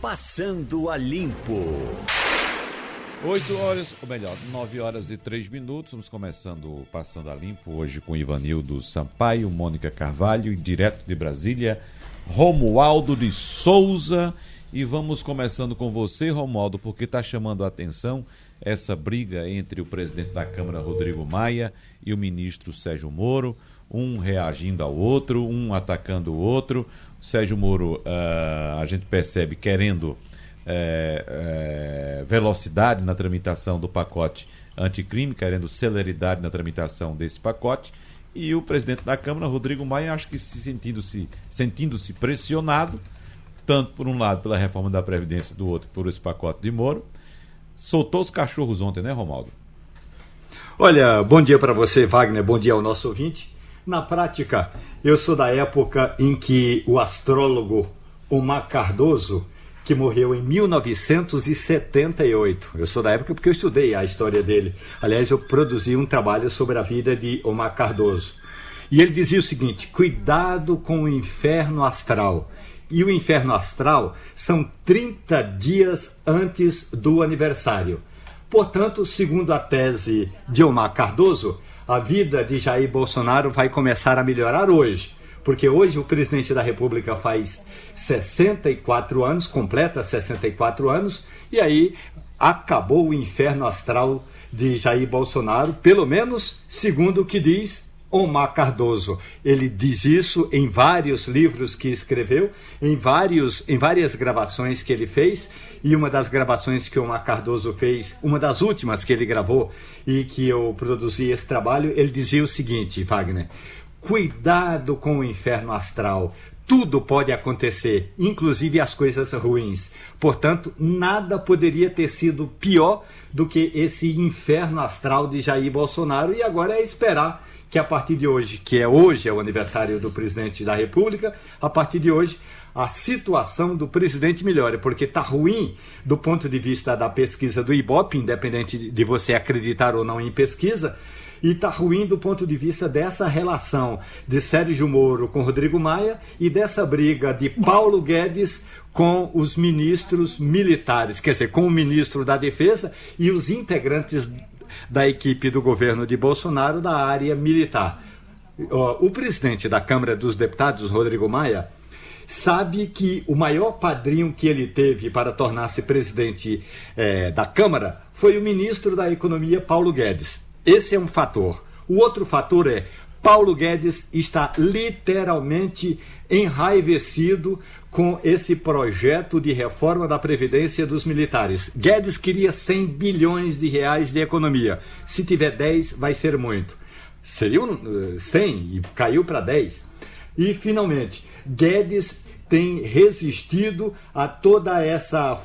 Passando a Limpo. 8 horas, ou melhor, 9 horas e 3 minutos. Estamos começando Passando a Limpo hoje com Ivanildo Sampaio, Mônica Carvalho e direto de Brasília, Romualdo de Souza. E vamos começando com você, Romualdo, porque está chamando a atenção essa briga entre o presidente da Câmara, Rodrigo Maia, e o ministro Sérgio Moro, um reagindo ao outro, um atacando o outro. Sérgio Moro, uh, a gente percebe querendo é, é, velocidade na tramitação do pacote anticrime, querendo celeridade na tramitação desse pacote. E o presidente da Câmara, Rodrigo Maia, acho que se sentindo-se sentindo -se pressionado, tanto por um lado pela reforma da Previdência, do outro por esse pacote de Moro, soltou os cachorros ontem, né, Romaldo? Olha, bom dia para você, Wagner, bom dia ao nosso ouvinte. Na prática, eu sou da época em que o astrólogo Omar Cardoso, que morreu em 1978, eu sou da época porque eu estudei a história dele. Aliás, eu produzi um trabalho sobre a vida de Omar Cardoso. E ele dizia o seguinte: cuidado com o inferno astral. E o inferno astral são 30 dias antes do aniversário. Portanto, segundo a tese de Omar Cardoso, a vida de Jair Bolsonaro vai começar a melhorar hoje, porque hoje o presidente da República faz 64 anos, completa 64 anos, e aí acabou o inferno astral de Jair Bolsonaro, pelo menos segundo o que diz Omar Cardoso. Ele diz isso em vários livros que escreveu, em, vários, em várias gravações que ele fez, e uma das gravações que Omar Cardoso fez, uma das últimas que ele gravou e que eu produzi esse trabalho, ele dizia o seguinte, Wagner: cuidado com o inferno astral. Tudo pode acontecer, inclusive as coisas ruins. Portanto, nada poderia ter sido pior do que esse inferno astral de Jair Bolsonaro, e agora é esperar que a partir de hoje, que é hoje é o aniversário do presidente da República, a partir de hoje a situação do presidente melhore, porque está ruim do ponto de vista da pesquisa do Ibope, independente de você acreditar ou não em pesquisa, e está ruim do ponto de vista dessa relação de Sérgio Moro com Rodrigo Maia e dessa briga de Paulo Guedes com os ministros militares, quer dizer, com o ministro da Defesa e os integrantes da equipe do governo de Bolsonaro da área militar. O presidente da Câmara dos Deputados, Rodrigo Maia, sabe que o maior padrinho que ele teve para tornar-se presidente é, da Câmara foi o ministro da Economia, Paulo Guedes. Esse é um fator. O outro fator é Paulo Guedes está literalmente enraivecido com esse projeto de reforma da Previdência dos militares. Guedes queria 100 bilhões de reais de economia. Se tiver 10, vai ser muito. Seria 100 e caiu para 10. E, finalmente, Guedes tem resistido a toda essa,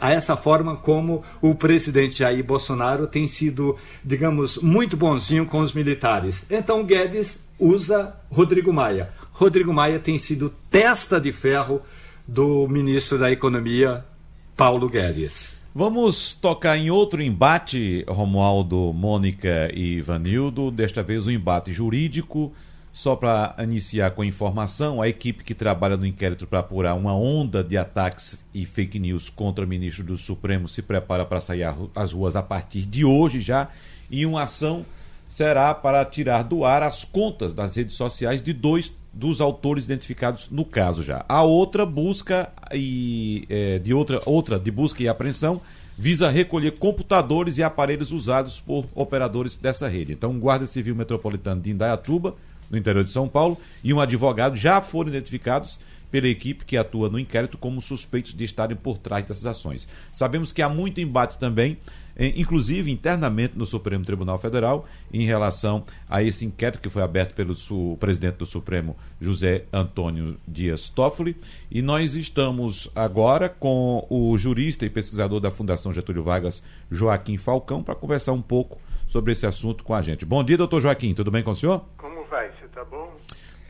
a essa forma como o presidente Jair Bolsonaro tem sido, digamos, muito bonzinho com os militares. Então Guedes usa Rodrigo Maia. Rodrigo Maia tem sido testa de ferro do ministro da Economia, Paulo Guedes. Vamos tocar em outro embate, Romualdo, Mônica e Vanildo, desta vez um embate jurídico só para iniciar com a informação, a equipe que trabalha no inquérito para apurar uma onda de ataques e fake news contra o ministro do Supremo se prepara para sair às ruas a partir de hoje já. E uma ação será para tirar do ar as contas das redes sociais de dois dos autores identificados no caso já. A outra busca e é, de outra outra de busca e apreensão visa recolher computadores e aparelhos usados por operadores dessa rede. Então, o Guarda Civil Metropolitano de Indaiatuba no interior de São Paulo, e um advogado já foram identificados pela equipe que atua no inquérito como suspeitos de estarem por trás dessas ações. Sabemos que há muito embate também, eh, inclusive internamente no Supremo Tribunal Federal, em relação a esse inquérito que foi aberto pelo presidente do Supremo, José Antônio Dias Toffoli. E nós estamos agora com o jurista e pesquisador da Fundação Getúlio Vargas, Joaquim Falcão, para conversar um pouco sobre esse assunto com a gente. Bom dia, doutor Joaquim, tudo bem com o senhor? Como vai? Você está bom?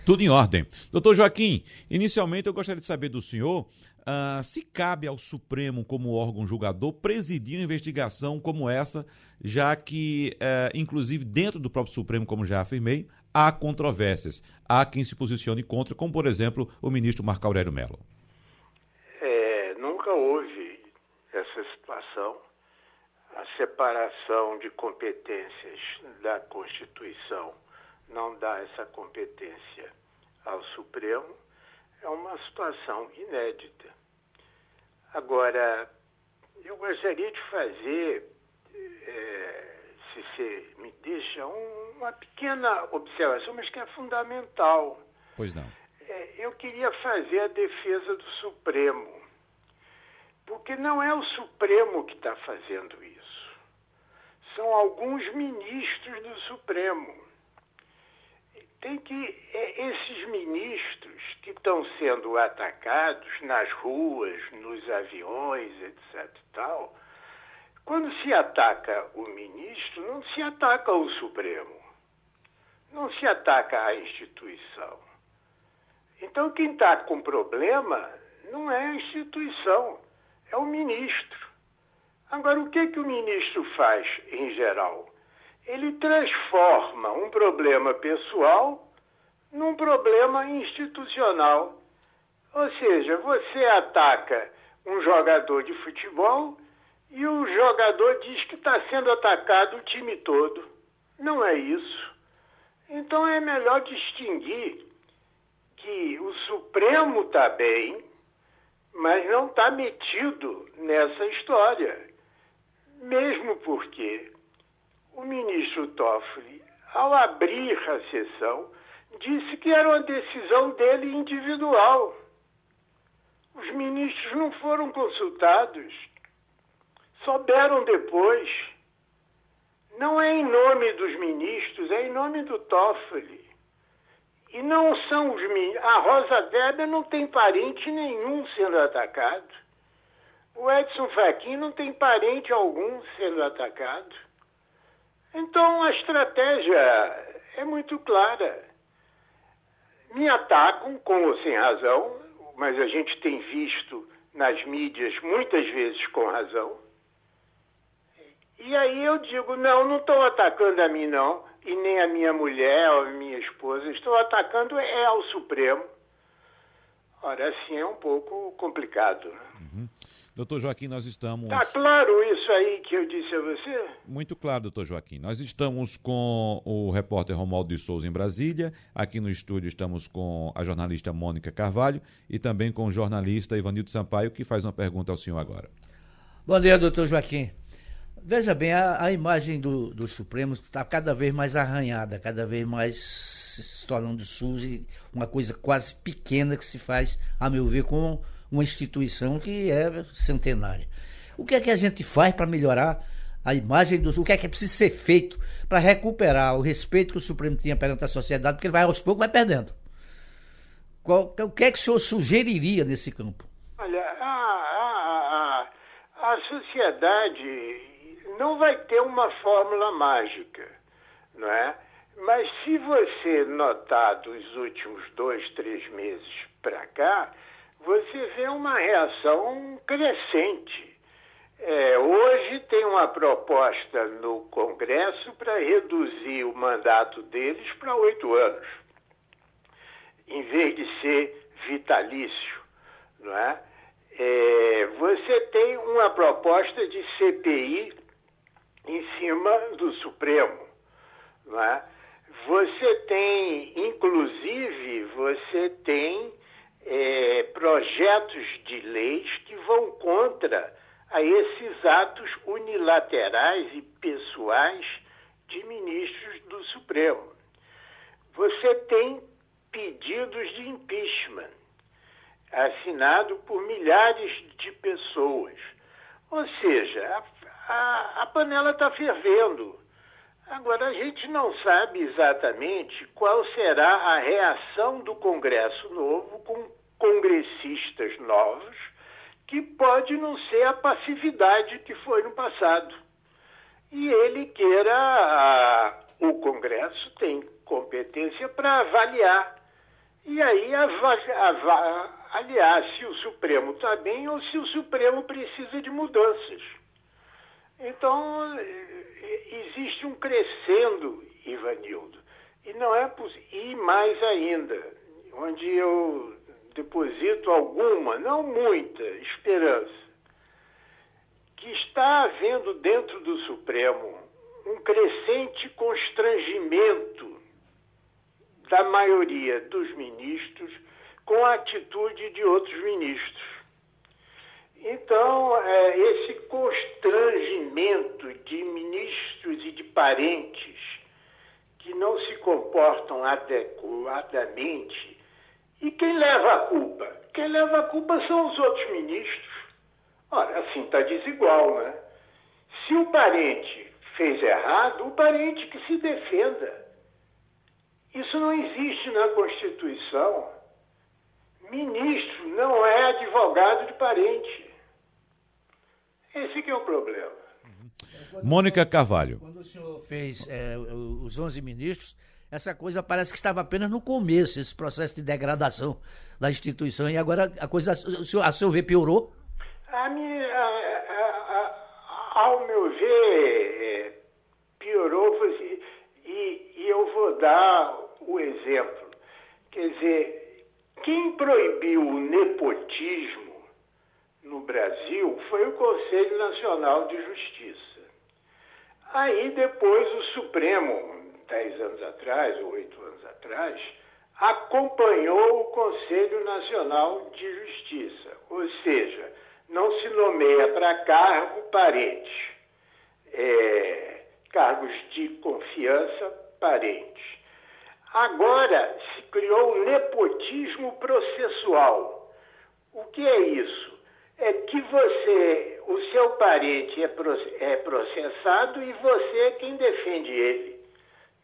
Tudo em ordem. Doutor Joaquim, inicialmente eu gostaria de saber do senhor uh, se cabe ao Supremo, como órgão julgador, presidir uma investigação como essa, já que, uh, inclusive, dentro do próprio Supremo, como já afirmei, há controvérsias. Há quem se posicione contra, como, por exemplo, o ministro Marco Aurélio Mello. É, nunca houve essa situação. A separação de competências da Constituição não dá essa competência ao Supremo. É uma situação inédita. Agora, eu gostaria de fazer, é, se você me deixa, um, uma pequena observação, mas que é fundamental. Pois não. É, eu queria fazer a defesa do Supremo, porque não é o Supremo que está fazendo isso. São alguns ministros do Supremo. Tem que é, esses ministros que estão sendo atacados nas ruas, nos aviões, etc. Tal, quando se ataca o ministro, não se ataca o Supremo, não se ataca a instituição. Então, quem está com problema não é a instituição, é o ministro. Agora, o que, que o ministro faz em geral? Ele transforma um problema pessoal num problema institucional. Ou seja, você ataca um jogador de futebol e o jogador diz que está sendo atacado o time todo. Não é isso. Então é melhor distinguir que o Supremo está bem, mas não está metido nessa história. Mesmo porque o ministro Toffoli, ao abrir a sessão, disse que era uma decisão dele individual. Os ministros não foram consultados, souberam depois. Não é em nome dos ministros, é em nome do Toffoli. E não são os ministros. A Rosa Weber não tem parente nenhum sendo atacado. O Edson Fachin não tem parente algum sendo atacado. Então a estratégia é muito clara. Me atacam, com ou sem razão, mas a gente tem visto nas mídias muitas vezes com razão. E aí eu digo, não, não estou atacando a mim não, e nem a minha mulher ou a minha esposa, estou atacando é ao Supremo. Ora, assim é um pouco complicado. Né? Uhum. Doutor Joaquim, nós estamos. Está claro isso aí que eu disse a você? Muito claro, doutor Joaquim. Nós estamos com o repórter Romualdo de Souza em Brasília. Aqui no estúdio estamos com a jornalista Mônica Carvalho e também com o jornalista Ivanildo Sampaio, que faz uma pergunta ao senhor agora. Bom dia, doutor Joaquim. Veja bem, a, a imagem do, do Supremo está cada vez mais arranhada, cada vez mais se tornando suja, uma coisa quase pequena que se faz, a meu ver, com uma instituição que é centenária. O que é que a gente faz para melhorar a imagem do o que é que precisa ser feito para recuperar o respeito que o Supremo tinha perante a sociedade, porque ele vai aos poucos vai perdendo. Qual, o que é que o senhor sugeriria nesse campo? Olha, a, a, a sociedade não vai ter uma fórmula mágica, não é? Mas se você notar dos últimos dois, três meses para cá, você vê uma reação crescente. É, hoje tem uma proposta no Congresso para reduzir o mandato deles para oito anos, em vez de ser vitalício, não é? é? Você tem uma proposta de CPI em cima do Supremo, não é? Você tem, inclusive, você tem é, projetos de leis que vão contra a esses atos unilaterais e pessoais de ministros do Supremo. Você tem pedidos de impeachment assinado por milhares de pessoas. Ou seja, a, a, a panela está fervendo. Agora, a gente não sabe exatamente qual será a reação do Congresso Novo com congressistas novos, que pode não ser a passividade que foi no passado. E ele queira, o Congresso tem competência para avaliar. E aí avaliar se o Supremo está bem ou se o Supremo precisa de mudanças. Então, existe um crescendo, Ivanildo. E não é E mais ainda, onde eu deposito alguma, não muita, esperança, que está havendo dentro do Supremo um crescente constrangimento da maioria dos ministros com a atitude de outros ministros. Então, é, esse constrangimento de ministros e de parentes que não se comportam adequadamente, e quem leva a culpa? Quem leva a culpa são os outros ministros. Ora, assim está desigual, né? Se o parente fez errado, o parente que se defenda. Isso não existe na Constituição. Ministro não é advogado de parente. Esse que é o problema. Mônica Carvalho. Quando o senhor fez é, os 11 ministros, essa coisa parece que estava apenas no começo, esse processo de degradação da instituição. E agora a coisa, a seu ver, piorou? A minha, a, a, ao meu ver, é, piorou. E, e eu vou dar o exemplo. Quer dizer, quem proibiu o nepotismo no Brasil foi o Conselho Nacional de Justiça. Aí depois o Supremo, dez anos atrás, ou oito anos atrás, acompanhou o Conselho Nacional de Justiça, ou seja, não se nomeia para cargo parente, é, cargos de confiança parentes. Agora se criou o nepotismo processual. O que é isso? É que você, o seu parente é, é processado e você é quem defende ele.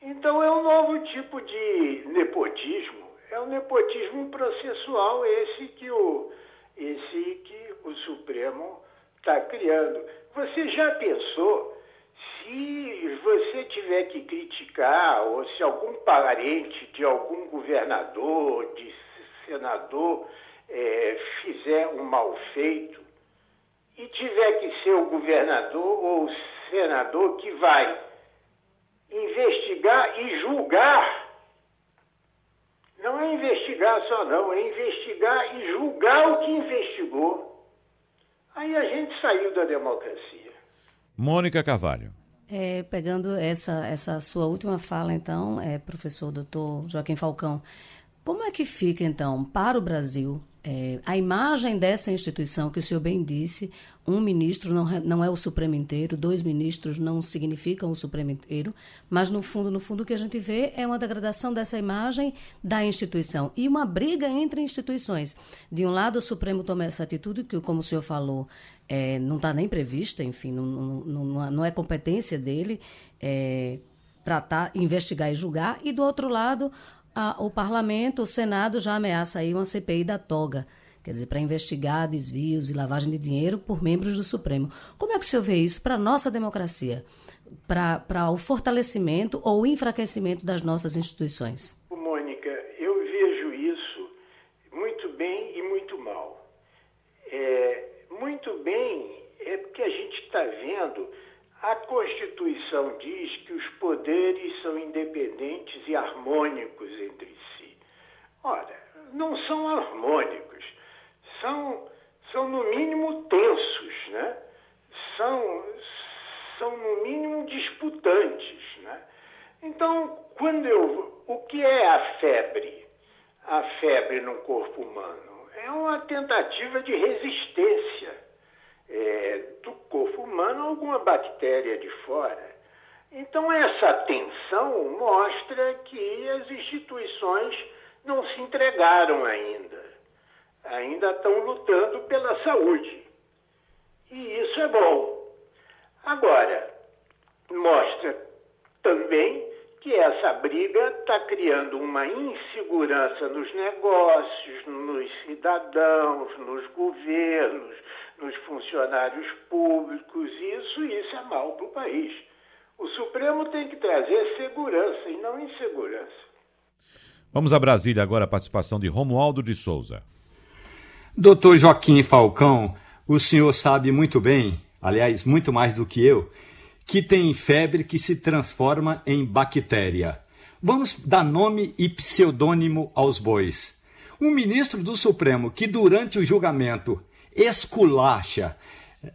Então é um novo tipo de nepotismo. É o nepotismo processual esse que o, esse que o Supremo está criando. Você já pensou se você tiver que criticar, ou se algum parente de algum governador, de senador, é, fizer um mal feito, e tiver que ser o governador ou o senador que vai investigar e julgar, não é investigar só não, é investigar e julgar o que investigou. Aí a gente saiu da democracia. Mônica Carvalho. É, pegando essa, essa sua última fala, então, é, professor doutor Joaquim Falcão, como é que fica, então, para o Brasil, é, a imagem dessa instituição que o senhor bem disse, um ministro não, não é o Supremo inteiro, dois ministros não significam o Supremo inteiro, mas no fundo, no fundo o que a gente vê é uma degradação dessa imagem da instituição e uma briga entre instituições. De um lado, o Supremo toma essa atitude que, como o senhor falou, é, não está nem prevista, enfim, não, não, não, é competência dele é, tratar, investigar e julgar, e do outro lado, o parlamento, o Senado já ameaça aí uma CPI da toga, quer dizer, para investigar desvios e lavagem de dinheiro por membros do Supremo. Como é que o senhor vê isso para a nossa democracia, para o fortalecimento ou enfraquecimento das nossas instituições? Mônica, eu vejo isso muito bem e muito mal. É, muito bem é porque a gente está vendo a Constituição diz que os poderes são independentes e harmônicos entre si. Ora, não são harmônicos, são, são no mínimo tensos, né? são, são no mínimo disputantes. Né? Então, quando eu. O que é a febre? A febre no corpo humano? É uma tentativa de resistência é, do corpo humano alguma bactéria de fora. Então, essa tensão mostra que as instituições não se entregaram ainda. Ainda estão lutando pela saúde. E isso é bom. Agora, mostra também que essa briga está criando uma insegurança nos negócios, nos cidadãos, nos governos, nos funcionários públicos. Isso, isso é mal para o país. O Supremo tem que trazer segurança e não insegurança. Vamos a Brasília agora, a participação de Romualdo de Souza. Doutor Joaquim Falcão, o senhor sabe muito bem, aliás, muito mais do que eu, que tem febre que se transforma em bactéria. Vamos dar nome e pseudônimo aos bois. Um ministro do Supremo que durante o julgamento esculacha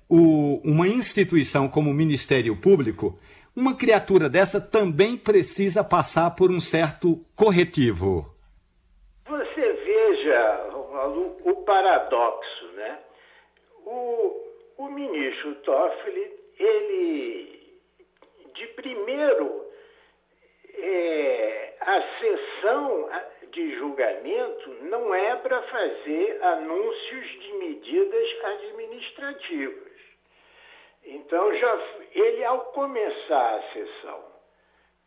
o, uma instituição como o Ministério Público, uma criatura dessa também precisa passar por um certo corretivo. Você veja o, o paradoxo, né? O, o ministro Toffoli, ele, de primeiro, é, a sessão de julgamento não é para fazer anúncios de medidas administrativas. Então, já, ele, ao começar a sessão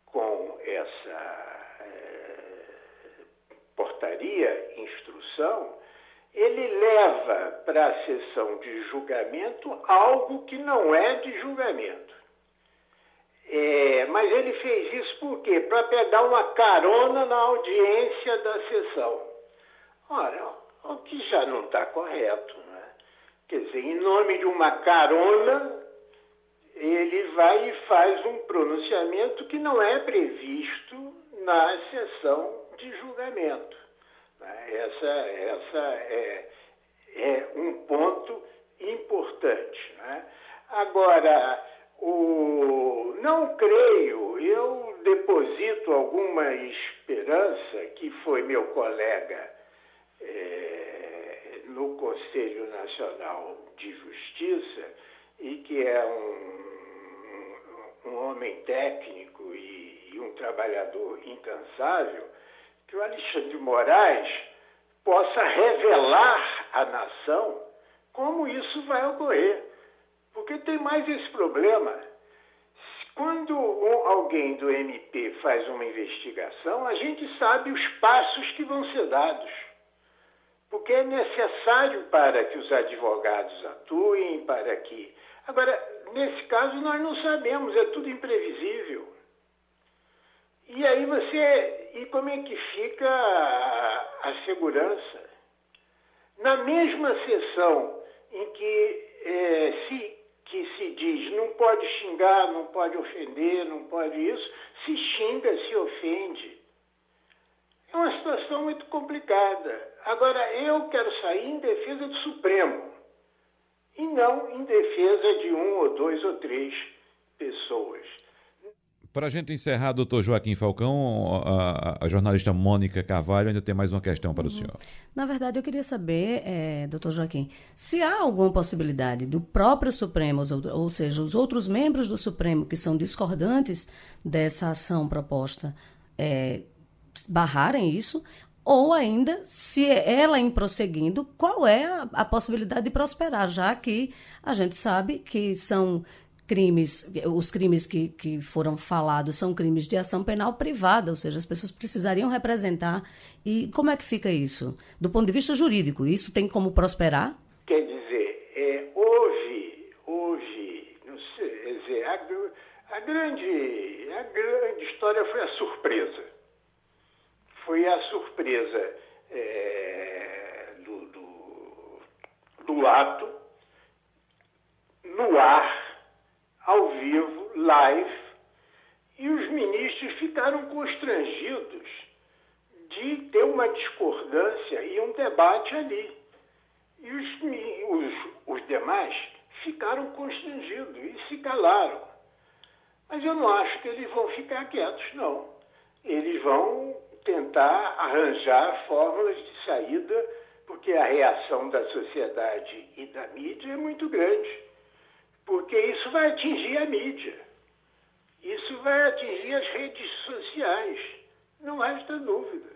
com essa é, portaria, instrução, ele leva para a sessão de julgamento algo que não é de julgamento. É, mas ele fez isso por quê? Para pegar uma carona na audiência da sessão. Ora, o que já não está correto, né? Quer dizer, em nome de uma carona, ele vai e faz um pronunciamento que não é previsto na sessão de julgamento. Né? Essa, essa é, é um ponto importante. Né? Agora, o, não creio, eu deposito alguma esperança que foi meu colega é, no Conselho Nacional de Justiça e que é um, um homem técnico e, e um trabalhador incansável, que o Alexandre de Moraes possa revelar à nação como isso vai ocorrer. Porque tem mais esse problema. Quando alguém do MP faz uma investigação, a gente sabe os passos que vão ser dados. Porque é necessário para que os advogados atuem, para que. Agora, nesse caso, nós não sabemos, é tudo imprevisível. E aí você. E como é que fica a, a segurança? Na mesma sessão em que é, se que se diz não pode xingar, não pode ofender, não pode isso, se xinga, se ofende. É uma situação muito complicada. Agora, eu quero sair em defesa do Supremo e não em defesa de um ou dois ou três pessoas. Para a gente encerrar, doutor Joaquim Falcão, a, a, jornalista Mônica Carvalho ainda tem mais uma questão para o senhor. Na verdade, eu queria saber, é, doutor Joaquim, se há alguma possibilidade do próprio Supremo, ou, ou seja, os outros membros do Supremo que são discordantes dessa ação proposta, é, barrarem isso, ou ainda, se ela em prosseguindo, qual é a, a possibilidade de prosperar, já que a gente sabe que são crimes, os crimes que, que foram falados são crimes de ação penal privada, ou seja, as pessoas precisariam representar. E como é que fica isso? Do ponto de vista jurídico, isso tem como prosperar? Quer dizer, é, houve, houve, não sei, quer dizer, a, a, grande, a grande história foi a surpresa. Foi a surpresa é, do, do, do ato no ar ao vivo, live, e os ministros ficaram constrangidos de ter uma discordância e um debate ali. E os, os, os demais ficaram constrangidos e se calaram. Mas eu não acho que eles vão ficar quietos, não. Eles vão tentar arranjar fórmulas de saída, porque a reação da sociedade e da mídia é muito grande porque isso vai atingir a mídia, isso vai atingir as redes sociais, não resta dúvida.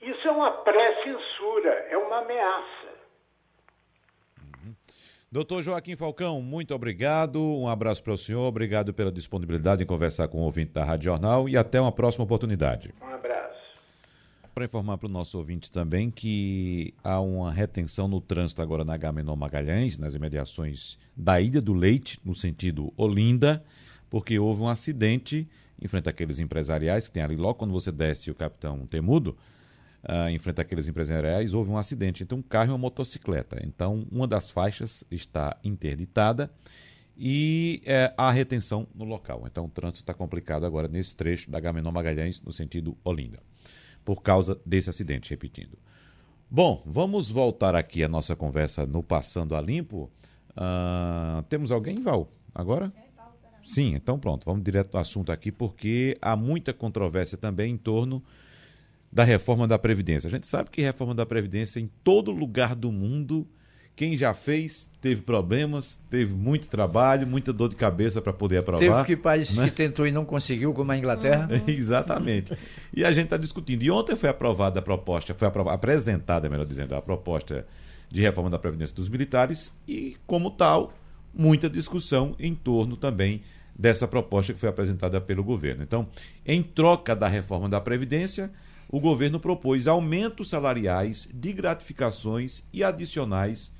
Isso é uma pré-censura, é uma ameaça. Uhum. Doutor Joaquim Falcão, muito obrigado. Um abraço para o senhor. Obrigado pela disponibilidade em conversar com o ouvinte da Rádio Jornal e até uma próxima oportunidade. Um abraço. Para informar para o nosso ouvinte também que há uma retenção no trânsito agora na Gamenon Magalhães, nas imediações da Ilha do Leite, no sentido Olinda, porque houve um acidente em frente àqueles empresariais que tem ali logo quando você desce o Capitão Temudo, uh, em frente àqueles empresariais, houve um acidente entre um carro e uma motocicleta. Então, uma das faixas está interditada e é, há retenção no local. Então, o trânsito está complicado agora nesse trecho da Gamenon Magalhães, no sentido Olinda por causa desse acidente, repetindo. Bom, vamos voltar aqui a nossa conversa no Passando a Limpo. Uh, temos alguém, Val, agora? Sim, então pronto, vamos direto ao assunto aqui, porque há muita controvérsia também em torno da reforma da Previdência. A gente sabe que reforma da Previdência em todo lugar do mundo quem já fez teve problemas, teve muito trabalho, muita dor de cabeça para poder aprovar. Teve que país né? que tentou e não conseguiu, como a Inglaterra. Exatamente. E a gente está discutindo. E ontem foi aprovada a proposta, foi aprovada, apresentada, melhor dizendo, a proposta de reforma da Previdência dos Militares e, como tal, muita discussão em torno também dessa proposta que foi apresentada pelo governo. Então, em troca da reforma da Previdência, o governo propôs aumentos salariais de gratificações e adicionais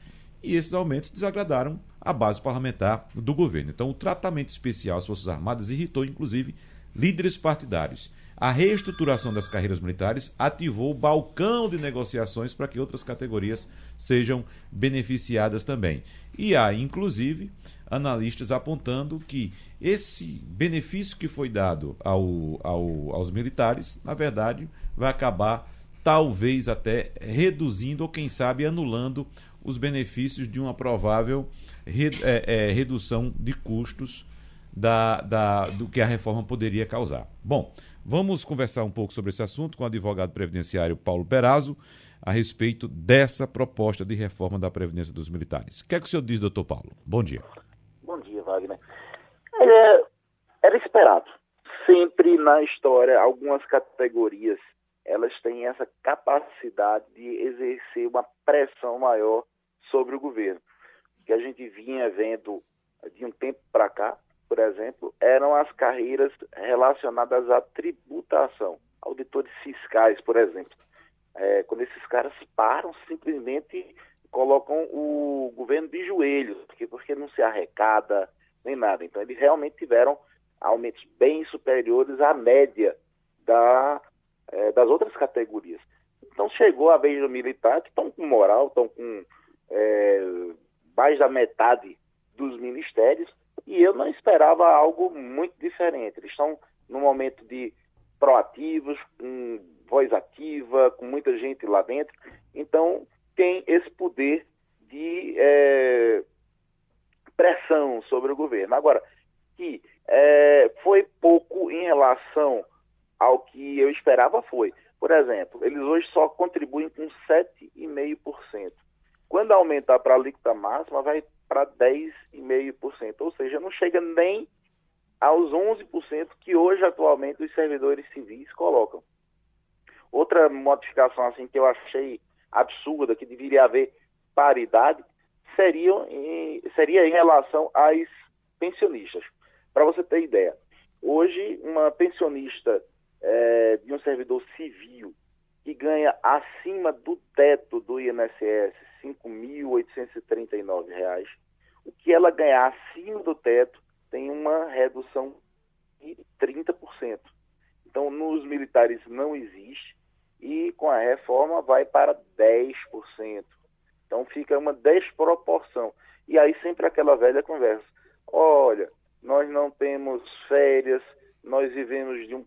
e esses aumentos desagradaram a base parlamentar do governo. Então, o tratamento especial às Forças Armadas irritou, inclusive, líderes partidários. A reestruturação das carreiras militares ativou o balcão de negociações para que outras categorias sejam beneficiadas também. E há, inclusive, analistas apontando que esse benefício que foi dado ao, ao, aos militares, na verdade, vai acabar talvez até reduzindo ou, quem sabe, anulando os benefícios de uma provável re, é, é, redução de custos da, da, do que a reforma poderia causar. Bom, vamos conversar um pouco sobre esse assunto com o advogado previdenciário Paulo Perazzo a respeito dessa proposta de reforma da Previdência dos Militares. O que é que o senhor diz, doutor Paulo? Bom dia. Bom dia, Wagner. É, era esperado. Sempre na história, algumas categorias elas têm essa capacidade de exercer uma pressão maior sobre o governo. O que a gente vinha vendo de um tempo para cá, por exemplo, eram as carreiras relacionadas à tributação, auditores fiscais, por exemplo. É, quando esses caras param, simplesmente colocam o governo de joelhos, porque, porque não se arrecada nem nada. Então, eles realmente tiveram aumentos bem superiores à média da, é, das outras categorias. Então, chegou a vez do militar, que estão com moral, estão com é, mais da metade dos ministérios, e eu não esperava algo muito diferente. Eles estão num momento de proativos, com voz ativa, com muita gente lá dentro, então tem esse poder de é, pressão sobre o governo. Agora, que é, foi pouco em relação ao que eu esperava, foi. Por exemplo, eles hoje só contribuem com 7,5%. Quando aumentar para a alíquota máxima, vai para 10,5%, ou seja, não chega nem aos 11% que hoje atualmente os servidores civis colocam. Outra modificação assim que eu achei absurda, que deveria haver paridade, seria em, seria em relação às pensionistas. Para você ter ideia, hoje uma pensionista é, de um servidor civil que ganha acima do teto do INSS R$ 5.839. O que ela ganhar acima do teto tem uma redução de 30%. Então, nos militares não existe e com a reforma vai para 10%. Então, fica uma desproporção. E aí sempre aquela velha conversa. Olha, nós não temos férias, nós vivemos de um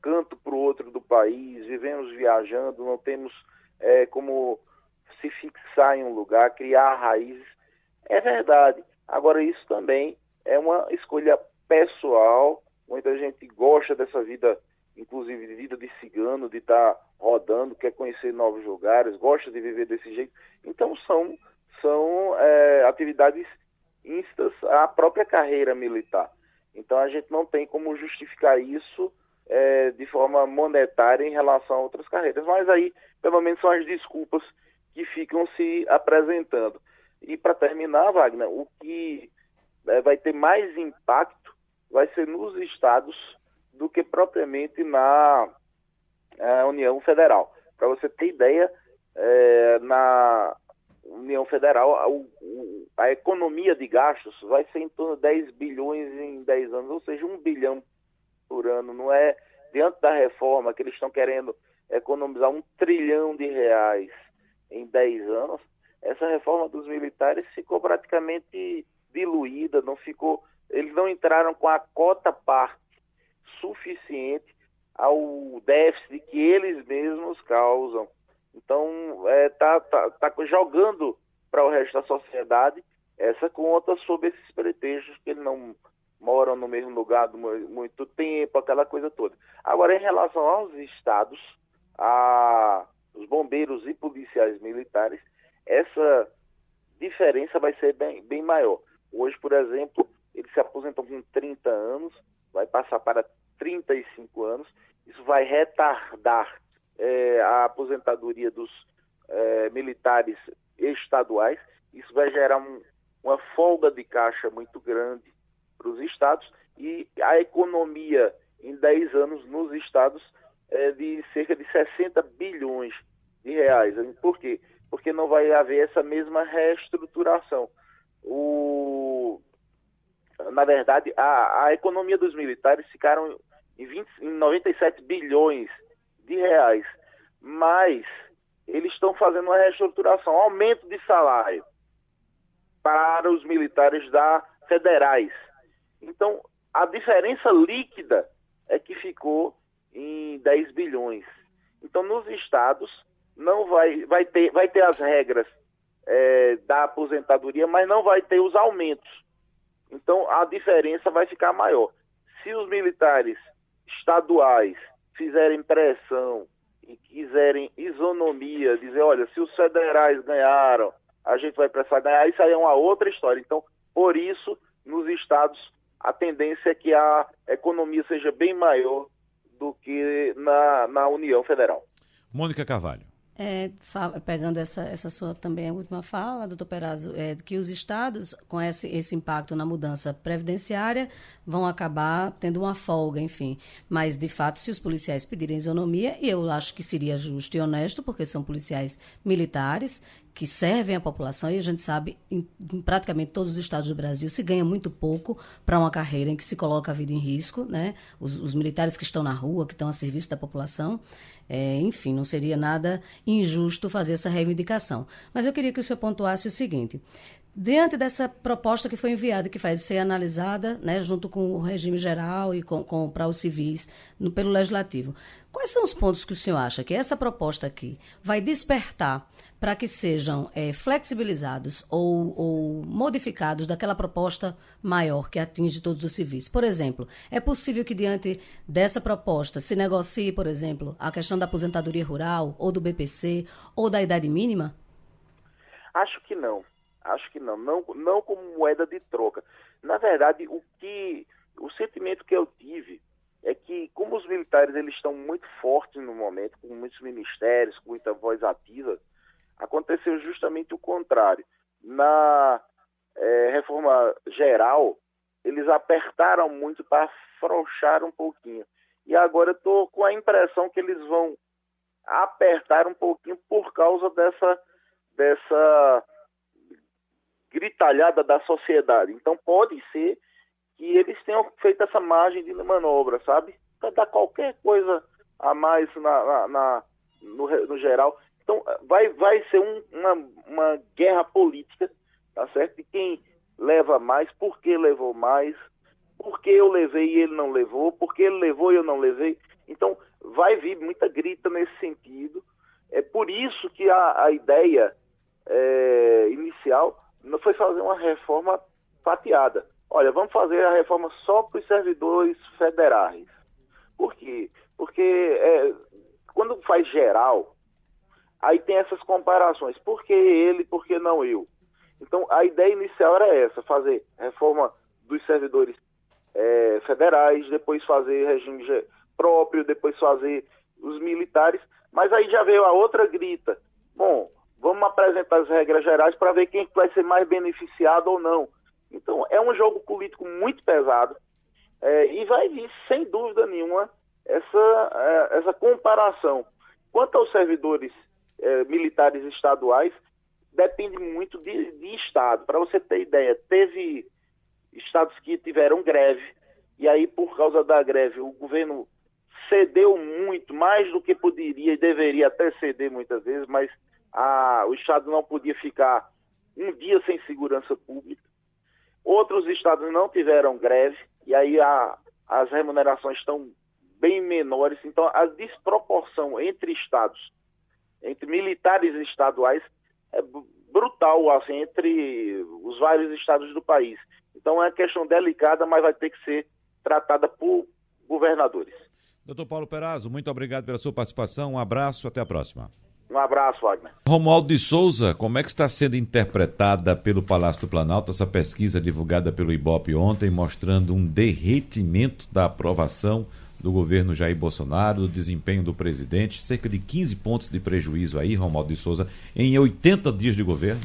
canto para o outro do país, vivemos viajando, não temos é, como fixar em um lugar, criar raízes. É verdade. Agora, isso também é uma escolha pessoal. Muita gente gosta dessa vida, inclusive de vida de cigano, de estar tá rodando, quer conhecer novos lugares, gosta de viver desse jeito. Então, são, são é, atividades instas à própria carreira militar. Então, a gente não tem como justificar isso é, de forma monetária em relação a outras carreiras. Mas aí, pelo menos, são as desculpas que ficam se apresentando. E para terminar, Wagner, o que é, vai ter mais impacto vai ser nos estados do que propriamente na é, União Federal. Para você ter ideia, é, na União Federal, a, a, economia de gastos vai ser em torno de 10 bilhões em 10 anos, ou seja, 1 bilhão por ano. Não é diante da reforma que eles estão querendo economizar um trilhão de reais em 10 anos, essa reforma dos militares ficou praticamente diluída, não ficou, eles não entraram com a cota parte suficiente ao déficit que eles mesmos causam. Então, está é, tá, tá, tá jogando para o resto da sociedade essa conta sobre esses pretextos que ele não moram no mesmo lugar muito tempo, aquela coisa toda. Agora, em relação aos estados, a, bombeiros e policiais militares, essa diferença vai ser bem, bem maior. Hoje, por exemplo, eles se aposentam com 30 anos, vai passar para 35 anos, isso vai retardar é, a aposentadoria dos é, militares estaduais, isso vai gerar um, uma folga de caixa muito grande para os estados e a economia em 10 anos nos estados é de cerca de 60 bilhões de reais. Por quê? Porque não vai haver essa mesma reestruturação. O... Na verdade, a, a economia dos militares ficaram em, 20, em 97 bilhões de reais, mas eles estão fazendo uma reestruturação, aumento de salário para os militares da federais. Então, a diferença líquida é que ficou em 10 bilhões. Então, nos estados, não vai, vai, ter, vai ter as regras é, da aposentadoria, mas não vai ter os aumentos. Então, a diferença vai ficar maior. Se os militares estaduais fizerem pressão e quiserem isonomia, dizer, olha, se os federais ganharam, a gente vai precisar ganhar, isso aí é uma outra história. Então, por isso, nos estados a tendência é que a economia seja bem maior do que na, na União Federal. Mônica Carvalho. É, fala, pegando essa, essa sua também a última fala, doutor Perazzo, é, que os estados, com esse, esse impacto na mudança previdenciária, vão acabar tendo uma folga, enfim. Mas, de fato, se os policiais pedirem isonomia, e eu acho que seria justo e honesto, porque são policiais militares que servem a população e a gente sabe em, em, praticamente todos os estados do Brasil se ganha muito pouco para uma carreira em que se coloca a vida em risco, né? Os, os militares que estão na rua, que estão a serviço da população, é, enfim, não seria nada injusto fazer essa reivindicação. Mas eu queria que o senhor pontuasse o seguinte: Diante dessa proposta que foi enviada, que vai ser analisada né, junto com o regime geral e com, com para os civis no, pelo legislativo, quais são os pontos que o senhor acha que essa proposta aqui vai despertar para que sejam é, flexibilizados ou, ou, modificados daquela proposta maior que atinge todos os civis? Por exemplo, é possível que diante dessa proposta se negocie, por exemplo, a questão da aposentadoria rural ou do BPC ou da idade mínima? Acho que não Acho que não, não, não como moeda de troca. Na verdade, o que o sentimento que eu tive é que como os militares eles estão muito fortes no momento, com muitos ministérios, com muita voz ativa, aconteceu justamente o contrário. Na é, reforma geral, eles apertaram muito para afrouxar um pouquinho. E agora eu estou com a impressão que eles vão apertar um pouquinho por causa dessa, dessa gritalhada da sociedade. Então pode ser que eles tenham feito essa margem de manobra, sabe? Para dar qualquer coisa a mais na, na, na no, no, geral. Então vai, vai ser um, uma, uma guerra política, tá certo? De quem leva mais, por que levou mais, por que eu levei e ele não levou, por que ele levou e eu não levei. Então vai vir muita grita nesse sentido. É por isso que a, a ideia é, inicial não foi fazer uma reforma fatiada. Olha, vamos fazer a reforma só para os servidores federais. Por quê? Porque é, quando faz geral, aí tem essas comparações. Por que ele, por que não eu? Então, a ideia inicial era essa, fazer reforma dos servidores é, federais, depois fazer regime próprio, depois fazer os militares, mas aí já veio a outra grita. Bom, Vamos apresentar as regras gerais para ver quem vai ser mais beneficiado ou não. Então, é um jogo político muito pesado é, e vai vir, sem dúvida nenhuma, essa, é, essa comparação. Quanto aos servidores é, militares estaduais, depende muito de, de Estado. Para você ter ideia, teve estados que tiveram greve, e aí, por causa da greve, o governo cedeu muito, mais do que poderia e deveria até ceder muitas vezes, mas a, o Estado não podia ficar um dia sem segurança pública. Outros estados não tiveram greve, e aí a, as remunerações estão bem menores. Então, a desproporção entre estados entre militares estaduais é brutal assim, entre os vários estados do país. Então é uma questão delicada, mas vai ter que ser tratada por governadores. Doutor Paulo Perazzo, muito obrigado pela sua participação. Um abraço, até a próxima. Um abraço, Wagner. Romualdo de Souza, como é que está sendo interpretada pelo Palácio do Planalto essa pesquisa divulgada pelo IBOP ontem, mostrando um derretimento da aprovação do governo Jair Bolsonaro, do desempenho do presidente, cerca de 15 pontos de prejuízo aí, Romualdo de Souza, em 80 dias de governo?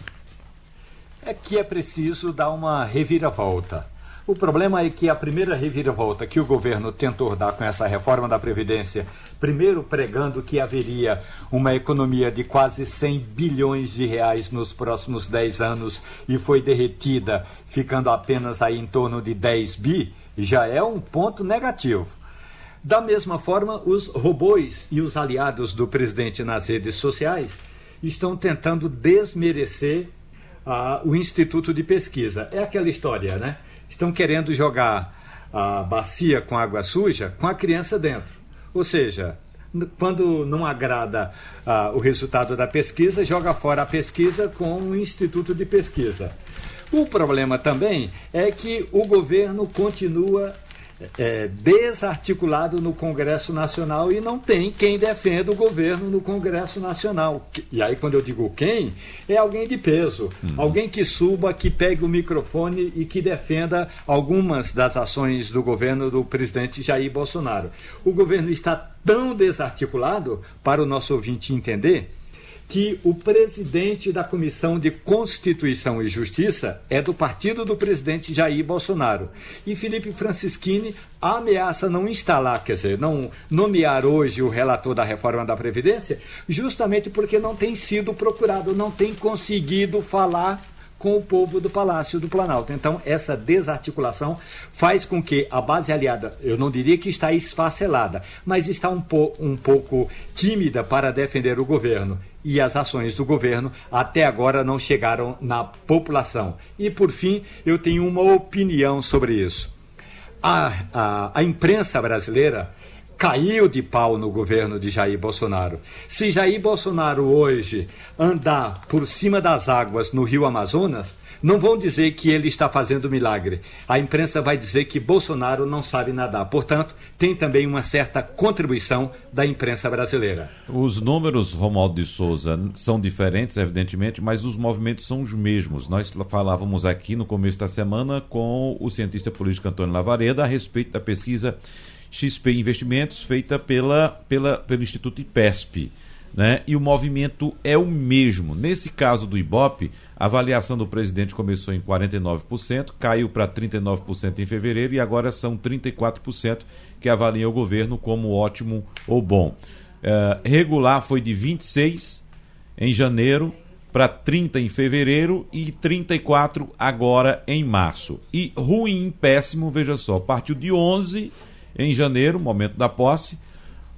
É que é preciso dar uma reviravolta. O problema é que a primeira reviravolta que o governo tentou dar com essa reforma da Previdência, primeiro pregando que haveria uma economia de quase 100 bilhões de reais nos próximos 10 anos e foi derretida, ficando apenas aí em torno de 10 bi, já é um ponto negativo. Da mesma forma, os robôs e os aliados do presidente nas redes sociais estão tentando desmerecer ah, o Instituto de Pesquisa. É aquela história, né? Estão querendo jogar a bacia com água suja com a criança dentro. Ou seja, quando não agrada ah, o resultado da pesquisa, joga fora a pesquisa com o Instituto de Pesquisa. O problema também é que o governo continua é, desarticulado no Congresso Nacional e não tem quem defenda o governo no Congresso Nacional. E aí, quando eu digo quem, é alguém de peso, hum. alguém que suba, que pegue o microfone e que defenda algumas das ações do governo do presidente Jair Bolsonaro. O governo está tão desarticulado, para o nosso ouvinte entender, que o presidente da Comissão de Constituição e Justiça é do partido do presidente Jair Bolsonaro. E Felipe Francischini ameaça não instalar, quer dizer, não nomear hoje o relator da reforma da Previdência, justamente porque não tem sido procurado, não tem conseguido falar com o povo do Palácio do Planalto. Então, essa desarticulação faz com que a base aliada, eu não diria que está esfacelada, mas está um, po um pouco tímida para defender o governo. E as ações do governo até agora não chegaram na população. E, por fim, eu tenho uma opinião sobre isso. A, a, a imprensa brasileira caiu de pau no governo de Jair Bolsonaro. Se Jair Bolsonaro hoje andar por cima das águas no rio Amazonas, não vão dizer que ele está fazendo milagre. A imprensa vai dizer que Bolsonaro não sabe nadar. Portanto, tem também uma certa contribuição da imprensa brasileira. Os números, Romualdo de Souza, são diferentes, evidentemente, mas os movimentos são os mesmos. Nós falávamos aqui no começo da semana com o cientista político Antônio Lavareda a respeito da pesquisa XP Investimentos, feita pela, pela, pelo Instituto IPESP. Né? E o movimento é o mesmo. Nesse caso do Ibope, a avaliação do presidente começou em 49%, caiu para 39% em fevereiro e agora são 34% que avaliam o governo como ótimo ou bom. Uh, regular foi de 26 em janeiro para 30 em fevereiro e 34 agora em março. E ruim, péssimo, veja só, partiu de 11 em janeiro, momento da posse,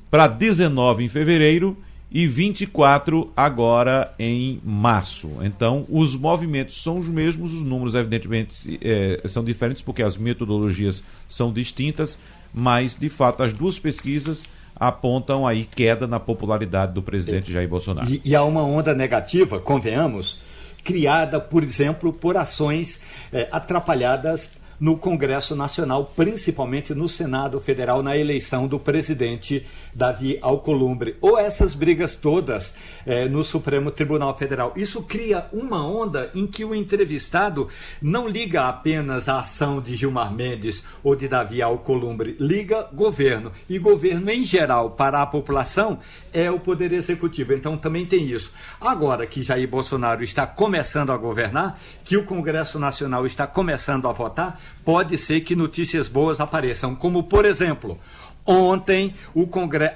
para 19 em fevereiro e 24 agora em março. Então, os movimentos são os mesmos, os números, evidentemente, é, são diferentes, porque as metodologias são distintas, mas, de fato, as duas pesquisas apontam aí queda na popularidade do presidente Jair Bolsonaro. E, e há uma onda negativa, convenhamos, criada, por exemplo, por ações é, atrapalhadas no Congresso Nacional, principalmente no Senado Federal, na eleição do presidente Davi Alcolumbre. Ou essas brigas todas eh, no Supremo Tribunal Federal. Isso cria uma onda em que o entrevistado não liga apenas a ação de Gilmar Mendes ou de Davi Alcolumbre, liga governo. E governo, em geral, para a população, é o Poder Executivo. Então também tem isso. Agora que Jair Bolsonaro está começando a governar, que o Congresso Nacional está começando a votar, pode ser que notícias boas apareçam, como por exemplo, Ontem,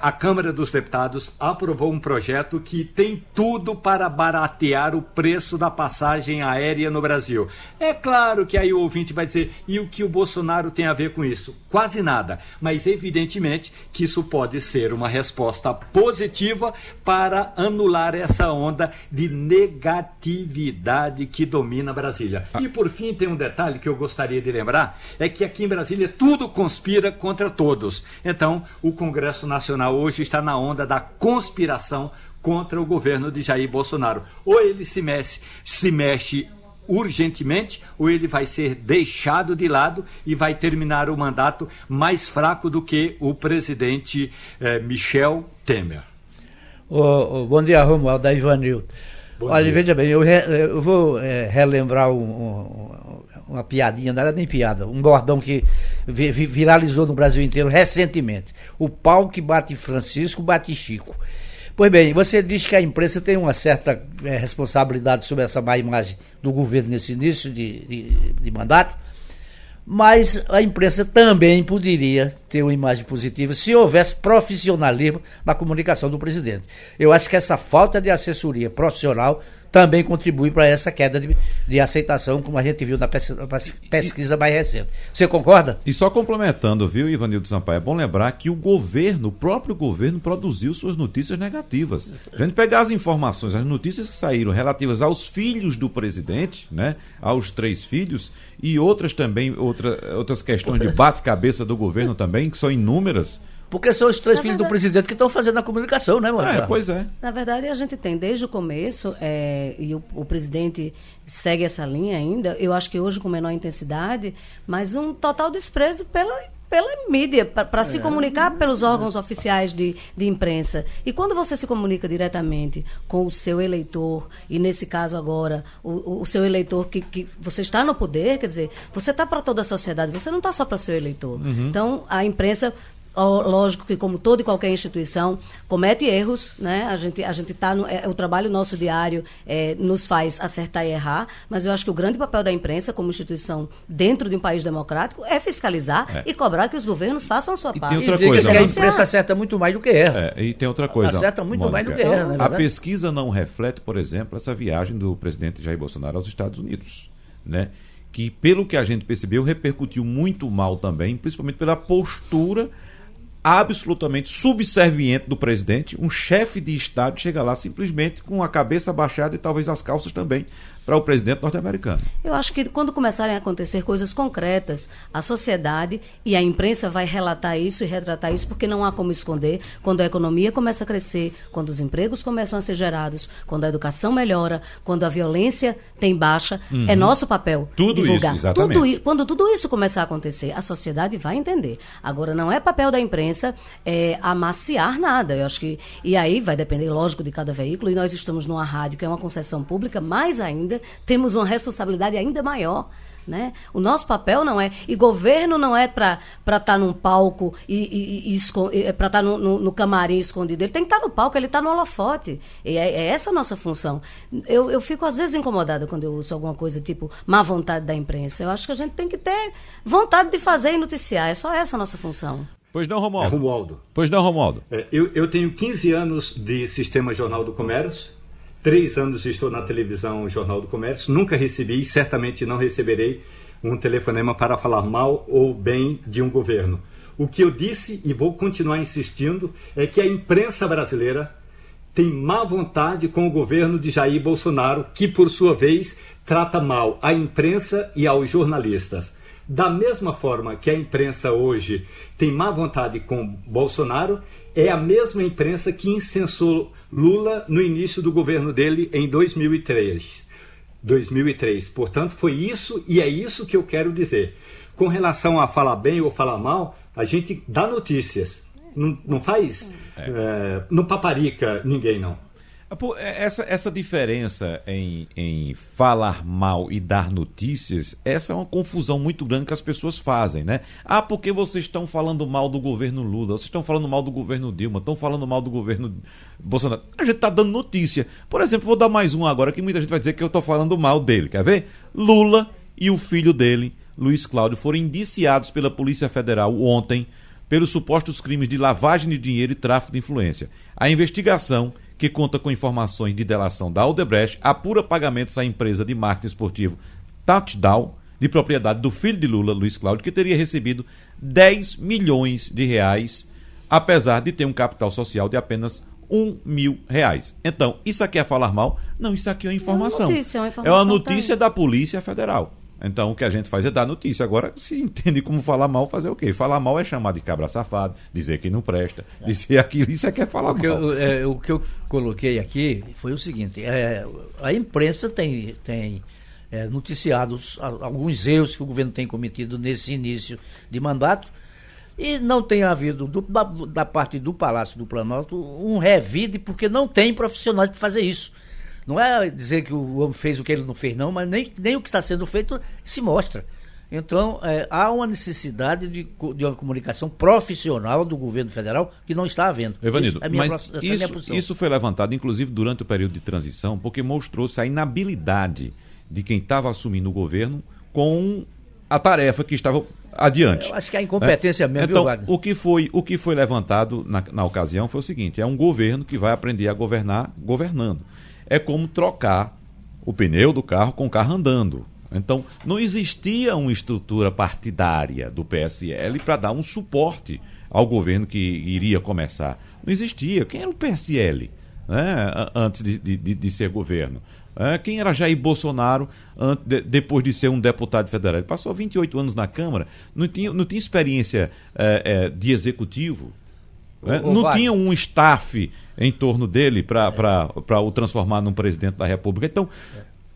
a Câmara dos Deputados aprovou um projeto que tem tudo para baratear o preço da passagem aérea no Brasil. É claro que aí o ouvinte vai dizer: e o que o Bolsonaro tem a ver com isso? Quase nada. Mas, evidentemente, que isso pode ser uma resposta positiva para anular essa onda de negatividade que domina Brasília. E, por fim, tem um detalhe que eu gostaria de lembrar: é que aqui em Brasília tudo conspira contra todos. Então, o Congresso Nacional hoje está na onda da conspiração contra o governo de Jair Bolsonaro. Ou ele se mexe, se mexe urgentemente, ou ele vai ser deixado de lado e vai terminar o mandato mais fraco do que o presidente eh, Michel Temer. Oh, oh, bom dia, Romualdo, da Ivanildo. Olha, dia. veja bem, eu, re, eu vou é, relembrar um, um, uma piadinha, não era nem piada, um bordão que vi, viralizou no Brasil inteiro recentemente. O pau que bate Francisco, bate Chico. Pois bem, você diz que a imprensa tem uma certa é, responsabilidade sobre essa má imagem do governo nesse início de, de, de mandato, mas a imprensa também poderia ter uma imagem positiva se houvesse profissionalismo na comunicação do presidente. Eu acho que essa falta de assessoria profissional também contribui para essa queda de, de, aceitação, como a gente viu na pesquisa mais recente. Você concorda? E só complementando, viu, Ivanildo Sampaio, é bom lembrar que o governo, o próprio governo, produziu suas notícias negativas. A gente pegar as informações, as notícias que saíram relativas aos filhos do presidente, né, aos três filhos, e outras também, outra, outras questões de bate-cabeça do governo também, que são inúmeras porque são os três Na filhos verdade... do presidente que estão fazendo a comunicação, né, Mônica? É, pois é. Na verdade, a gente tem desde o começo, é, e o, o, presidente segue essa linha ainda, eu acho que hoje com menor intensidade, mas um total desprezo pela, pela mídia, para é. se comunicar pelos órgãos oficiais de, de imprensa. E quando você se comunica diretamente com o seu eleitor, e nesse caso agora, o, o seu eleitor que, que você está no poder, quer dizer, você está para toda a sociedade, você não está só para seu eleitor. Uhum. Então, a imprensa lógico que como toda e qualquer instituição comete erros, né? A gente a gente tá no, é, o trabalho nosso diário é, nos faz acertar e errar, mas eu acho que o grande papel da imprensa como instituição dentro de um país democrático é fiscalizar é. e cobrar que os governos façam a sua e parte. Tem outra coisa, que a imprensa acerta muito mais do que erra. É, e tem outra coisa. Acerta muito Mônica, mais do que erra. A pesquisa não reflete, por exemplo, essa viagem do presidente Jair Bolsonaro aos Estados Unidos, né? Que pelo que a gente percebeu repercutiu muito mal também, principalmente pela postura absolutamente subserviente do presidente, um chefe de Estado chega lá simplesmente com a cabeça baixada e talvez as calças também, para o presidente norte-americano. Eu acho que quando começarem a acontecer coisas concretas, a sociedade e a imprensa vai relatar isso e retratar isso, porque não há como esconder. Quando a economia começa a crescer, quando os empregos começam a ser gerados, quando a educação melhora, quando a violência tem baixa, é uhum. é nosso papel tudo divulgar. Isso, exatamente. Tudo, quando tudo isso começar a acontecer, a sociedade vai entender. Agora, não é papel da imprensa é, amaciar nada. Eu acho que e aí vai depender, lógico, de cada veículo. E nós estamos numa rádio que é uma concessão pública, mais ainda temos uma responsabilidade ainda maior. Né? O nosso papel não é. E governo não é para estar tá num palco e, e, e é para estar tá no, no, no, camarim escondido. Ele tem que estar tá no palco, ele está no holofote. E é, é, essa a nossa função. Eu, eu fico, às vezes, incomodada quando eu ouço alguma coisa tipo má vontade da imprensa. Eu acho que a gente tem que ter vontade de fazer e noticiar. É só essa a nossa função. Pois não, Romualdo. É Romualdo. Pois não, Romualdo. É, eu, eu tenho 15 anos de Sistema Jornal do Comércio Três anos estou na televisão Jornal do Comércio, nunca recebi e certamente não receberei um telefonema para falar mal ou bem de um governo. O que eu disse e vou continuar insistindo é que a imprensa brasileira tem má vontade com o governo de Jair Bolsonaro, que por sua vez trata mal a imprensa e aos jornalistas. Da mesma forma que a imprensa hoje tem má vontade com Bolsonaro, é a mesma imprensa que incensou Lula no início do governo dele em 2003. 2003. Portanto, foi isso e é isso que eu quero dizer. Com relação a falar bem ou falar mal, a gente dá notícias. Não, não faz. É. É, não paparica ninguém, não. É, essa, essa diferença em, em falar mal e dar notícias, essa é uma confusão muito grande que as pessoas fazem, né? Ah, porque vocês estão falando mal do governo Lula, vocês estão falando mal do governo Dilma, estão falando mal do governo Bolsonaro. A gente está dando notícia. Por exemplo, vou dar mais um agora que muita gente vai dizer que eu estou falando mal dele. Quer ver? Lula e o filho dele, Luiz Cláudio, foram indiciados pela Polícia Federal ontem pelos supostos crimes de lavagem de dinheiro e tráfico de influência. A investigação que conta com informações de delação da Aldebrecht, apura pagamentos à empresa de marketing esportivo Touchdown, de propriedade do filho de Lula, Luiz Cláudio, que teria recebido 10 milhões de reais, apesar de ter um capital social de apenas um mil reais. Então, isso aqui é falar mal? Não, isso aqui é uma informação. É uma notícia, é uma notícia da Polícia Federal. Então o que a gente faz é dar notícia. Agora, se entende como falar mal, fazer o quê? Falar mal é chamar de cabra safado, dizer que não presta, dizer aquilo, isso é que é falar o que mal. Eu, é, o que eu coloquei aqui foi o seguinte: é, a imprensa tem, tem é, noticiado alguns erros que o governo tem cometido nesse início de mandato e não tem havido, do, da, da, parte do Palácio do Planalto, um revide, porque não tem profissionais para fazer isso. Não é dizer que o homem fez o que ele não fez, não, mas nem, nem o que está sendo feito se mostra. Então, é, há uma necessidade de, de, uma comunicação profissional do governo federal que não está havendo. Evanido, isso, é mas prof... isso, isso foi levantado, inclusive, durante o período de transição, porque mostrou-se a inabilidade de quem estava assumindo o governo com a tarefa que estava adiante. Eu acho que a incompetência é. mesmo, então, O que foi, o que foi levantado na, na ocasião foi o seguinte: é um governo que vai aprender a governar governando. É como trocar o pneu do carro com o carro andando. Então, não existia uma estrutura partidária do PSL para dar um suporte ao governo que iria começar. Não existia. Quem era o PSL né, antes de, de, de ser governo? É, quem era Jair Bolsonaro depois de ser um deputado federal? Ele passou 28 anos na Câmara, não tinha, não tinha experiência é, é, de executivo, né? não vai. tinha um staff em torno dele para o transformar num presidente da República. Então,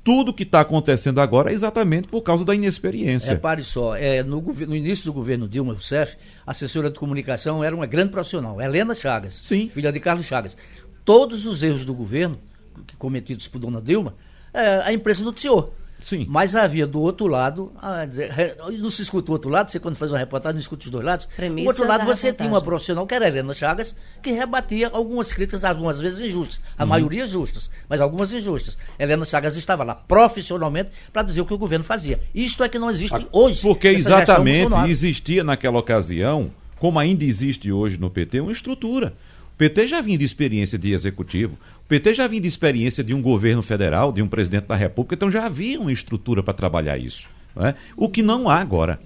tudo que está acontecendo agora é exatamente por causa da inexperiência. Repare só, é, no, no, início do governo Dilma Rousseff, a assessora de comunicação era uma grande profissional, Helena Chagas, Sim. filha de Carlos Chagas. Todos os erros do governo cometidos por Dona Dilma, é, a imprensa noticiou. Sim. Mas havia do outro lado, dizer, não se escuta o outro lado, você quando faz uma reportagem não escuta os dois lados. Premissa do outro lado você reportagem. tinha uma profissional, que era a Helena Chagas, que rebatia algumas críticas, algumas vezes injustas. A uhum. maioria justas, mas algumas injustas. Helena Chagas estava lá profissionalmente para dizer o que o governo fazia. Isto é que não existe a, hoje. Porque exatamente existia naquela ocasião, como ainda existe hoje no PT, uma estrutura. O PT já vinha de experiência de executivo, o PT já vinha de experiência de um governo federal, de um presidente da República, então já havia uma estrutura para trabalhar isso. É? O que não há agora.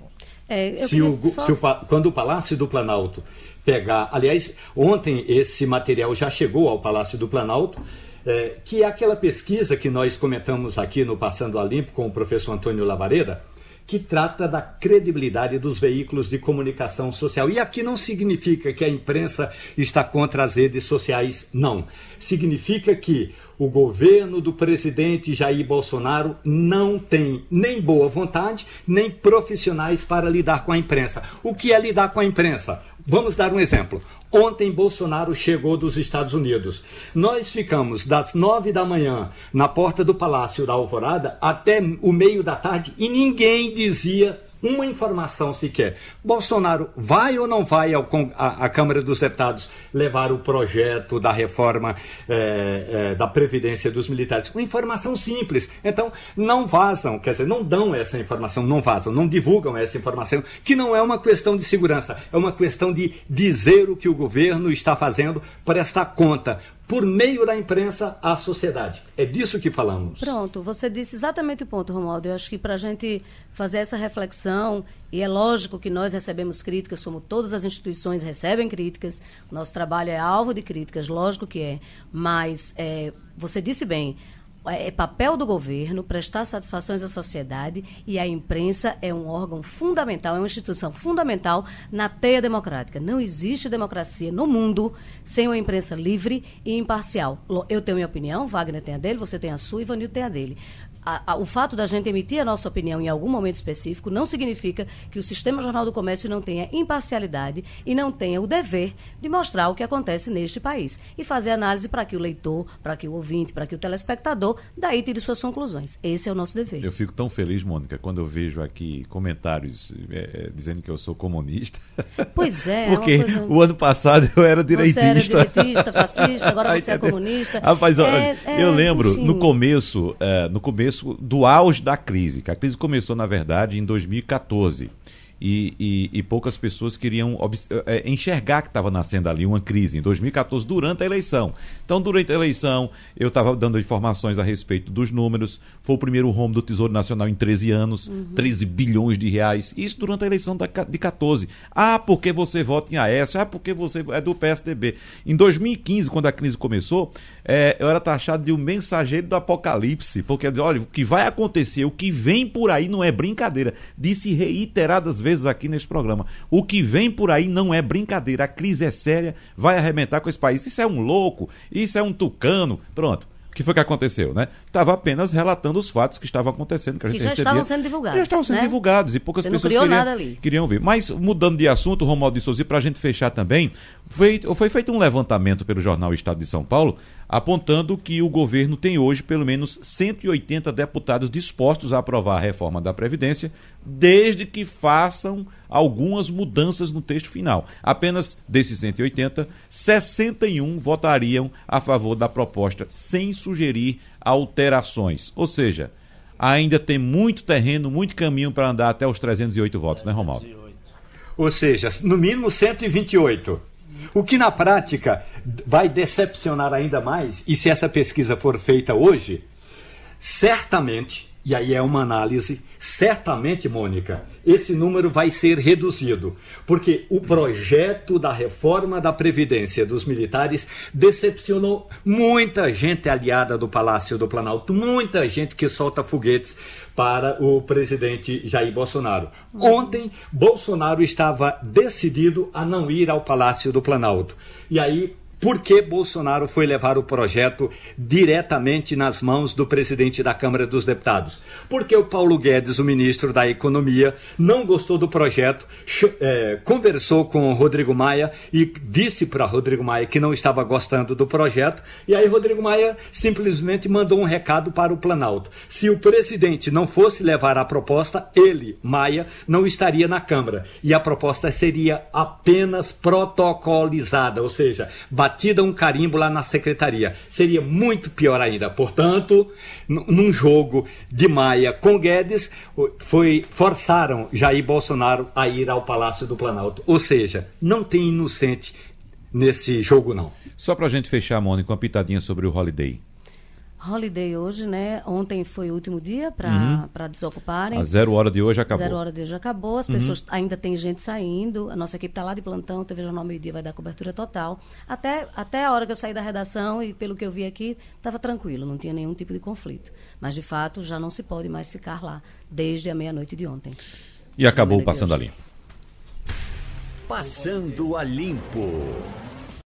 É, se o, só... se o, quando o Palácio do Planalto pegar. Aliás, ontem esse material já chegou ao Palácio do Planalto. É, que é aquela pesquisa que nós comentamos aqui no Passando a Limpo com o professor Antônio Lavareda, que trata da credibilidade dos veículos de comunicação social. E aqui não significa que a imprensa está contra as redes sociais, não. Significa que o governo do presidente Jair Bolsonaro não tem nem boa vontade, nem profissionais para lidar com a imprensa. O que é lidar com a imprensa? Vamos dar um exemplo. Ontem Bolsonaro chegou dos Estados Unidos. Nós ficamos das nove da manhã na porta do Palácio da Alvorada até o meio da tarde e ninguém dizia uma informação sequer. Bolsonaro vai ou não vai ao, à, à Câmara dos Deputados levar o projeto da reforma é, é, da Previdência dos Militares? Uma informação simples. Então, não vazam, quer dizer, não dão essa informação, não vazam, não divulgam essa informação, que não é uma questão de segurança, é uma questão de dizer o que o governo está fazendo, prestar conta por meio da imprensa à sociedade. É disso que falamos. Pronto, você disse exatamente o ponto, Romualdo. Eu acho que para a gente fazer essa reflexão, e é lógico que nós recebemos críticas, como todas as instituições recebem críticas, nosso trabalho é alvo de críticas, lógico que é, mas é, você disse bem, é, é papel do governo prestar satisfações à sociedade e a imprensa é um órgão fundamental, é uma instituição fundamental na teia democrática. Não existe democracia no mundo sem uma imprensa livre e imparcial. Eu tenho minha opinião, Wagner tem a dele, você tem a sua, Ivanildo tem a dele a, a, o fato da gente emitir a nossa opinião em algum momento específico não significa que o Sistema Jornal do Comércio não tenha imparcialidade e não tenha o dever de mostrar o que acontece neste país e fazer análise para que o leitor, para que o ouvinte, para que o telespectador daí tire suas conclusões. Esse é o nosso dever. Eu fico tão feliz, Mônica, quando eu vejo aqui comentários é, dizendo que eu sou comunista. Pois é. Porque é coisa... o ano passado eu era direitista. Você era direitista, fascista, agora você é comunista. Rapaz, é, é, eu lembro, enfim. no começo, no começo começo do auge da crise, que a crise começou, na verdade, em 2014. E, e, e poucas pessoas queriam é, enxergar que estava nascendo ali uma crise em 2014 durante a eleição. Então, durante a eleição, eu estava dando informações a respeito dos números. Foi o primeiro rombo do Tesouro Nacional em 13 anos, uhum. 13 bilhões de reais. Isso durante a eleição da, de 14. Ah, porque você vota em AS? Ah, porque você é do PSDB. Em 2015, quando a crise começou, é, eu era taxado de um mensageiro do apocalipse, porque olha, o que vai acontecer, o que vem por aí não é brincadeira. Disse reiteradas vezes aqui nesse programa. O que vem por aí não é brincadeira. A crise é séria, vai arrebentar com esse país. Isso é um louco, isso é um tucano. Pronto que foi que aconteceu, né? Estava apenas relatando os fatos que estavam acontecendo, que a gente que já recebia. estavam sendo divulgados. Já estavam sendo né? divulgados e poucas Você pessoas queriam, queriam ver. Mas, mudando de assunto, Romualdo de Souza, para a gente fechar também, foi, foi feito um levantamento pelo jornal Estado de São Paulo, apontando que o governo tem hoje pelo menos 180 deputados dispostos a aprovar a reforma da Previdência, desde que façam algumas mudanças no texto final. Apenas desses 180, 61 votariam a favor da proposta, sem sugerir alterações. Ou seja, ainda tem muito terreno, muito caminho para andar até os 308 votos, né, Romaldo? Ou seja, no mínimo 128. O que na prática vai decepcionar ainda mais, e se essa pesquisa for feita hoje, certamente, e aí é uma análise, certamente, Mônica, esse número vai ser reduzido, porque o projeto da reforma da Previdência dos militares decepcionou muita gente aliada do Palácio do Planalto, muita gente que solta foguetes para o presidente Jair Bolsonaro. Ontem, Bolsonaro estava decidido a não ir ao Palácio do Planalto. E aí por que Bolsonaro foi levar o projeto diretamente nas mãos do presidente da Câmara dos Deputados? Porque o Paulo Guedes, o ministro da Economia, não gostou do projeto, é, conversou com o Rodrigo Maia e disse para Rodrigo Maia que não estava gostando do projeto, e aí Rodrigo Maia simplesmente mandou um recado para o Planalto. Se o presidente não fosse levar a proposta, ele, Maia, não estaria na Câmara, e a proposta seria apenas protocolizada, ou seja, batida um carimbo lá na secretaria. Seria muito pior ainda. Portanto, num jogo de Maia com Guedes, foi forçaram Jair Bolsonaro a ir ao Palácio do Planalto. Ou seja, não tem inocente nesse jogo não. Só para a gente fechar, Mônica, uma pitadinha sobre o Holiday. Holiday hoje, né? Ontem foi o último dia para uhum. desocuparem. A zero hora de hoje acabou. Zero hora de hoje acabou. As uhum. pessoas ainda tem gente saindo. A nossa equipe está lá de plantão. TV Jornal Meio Dia vai dar cobertura total. Até, até a hora que eu saí da redação e pelo que eu vi aqui, estava tranquilo, não tinha nenhum tipo de conflito. Mas de fato já não se pode mais ficar lá desde a meia-noite de ontem. E acabou passando a limpo. Passando a limpo.